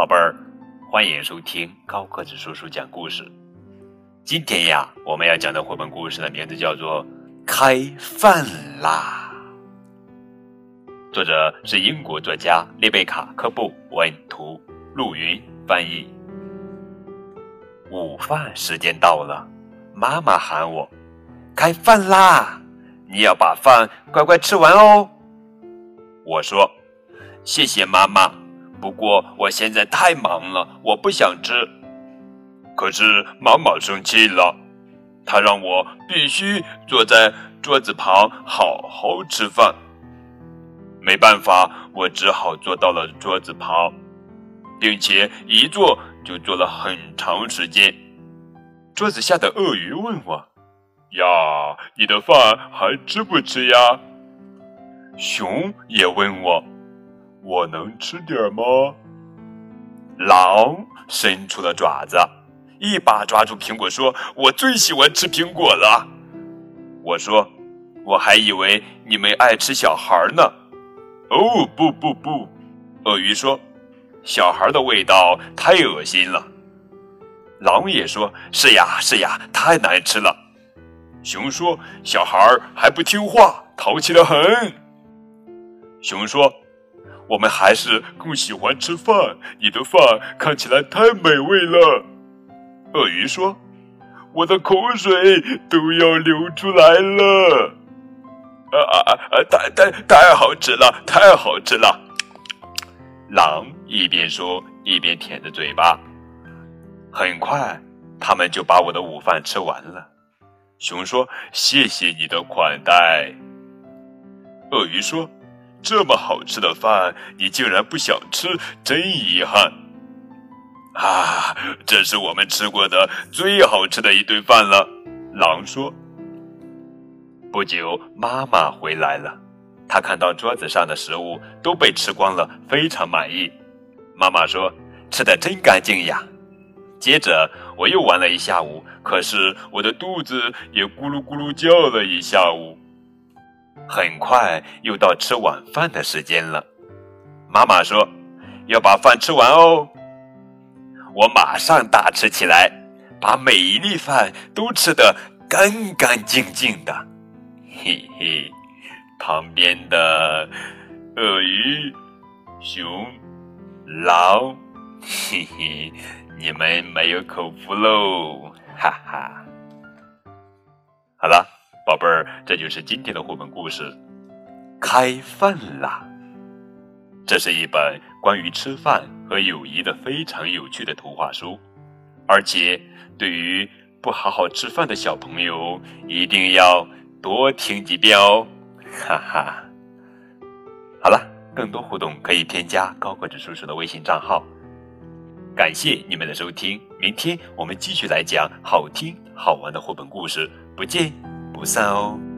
宝贝儿，欢迎收听高个子叔叔讲故事。今天呀，我们要讲的绘本故事的名字叫做《开饭啦》，作者是英国作家丽贝卡·科布文图，陆云翻译。午饭时间到了，妈妈喊我：“开饭啦！你要把饭乖乖吃完哦。”我说：“谢谢妈妈。”不过我现在太忙了，我不想吃。可是妈妈生气了，她让我必须坐在桌子旁好好吃饭。没办法，我只好坐到了桌子旁，并且一坐就坐了很长时间。桌子下的鳄鱼问我：“呀，你的饭还吃不吃呀？”熊也问我。我能吃点吗？狼伸出了爪子，一把抓住苹果，说：“我最喜欢吃苹果了。”我说：“我还以为你们爱吃小孩呢。”哦，不不不，鳄鱼说：“小孩的味道太恶心了。”狼也说：“是呀是呀，太难吃了。”熊说：“小孩还不听话，淘气的很。”熊说。我们还是更喜欢吃饭。你的饭看起来太美味了。鳄鱼说：“我的口水都要流出来了。”啊啊啊！太太太好吃了，太好吃了。狼一边说一边舔着嘴巴。很快，他们就把我的午饭吃完了。熊说：“谢谢你的款待。”鳄鱼说。这么好吃的饭，你竟然不想吃，真遗憾！啊，这是我们吃过的最好吃的一顿饭了。狼说。不久，妈妈回来了，她看到桌子上的食物都被吃光了，非常满意。妈妈说：“吃的真干净呀。”接着，我又玩了一下午，可是我的肚子也咕噜咕噜叫了一下午。很快又到吃晚饭的时间了，妈妈说要把饭吃完哦。我马上大吃起来，把每一粒饭都吃得干干净净的。嘿嘿，旁边的鳄鱼、熊、狼，嘿嘿，你们没有口福喽，哈哈。好了。宝贝儿，这就是今天的绘本故事，《开饭啦》。这是一本关于吃饭和友谊的非常有趣的图画书，而且对于不好好吃饭的小朋友，一定要多听几遍哦，哈哈。好了，更多互动可以添加高个子叔叔的微信账号。感谢你们的收听，明天我们继续来讲好听好玩的绘本故事，不见。不散哦。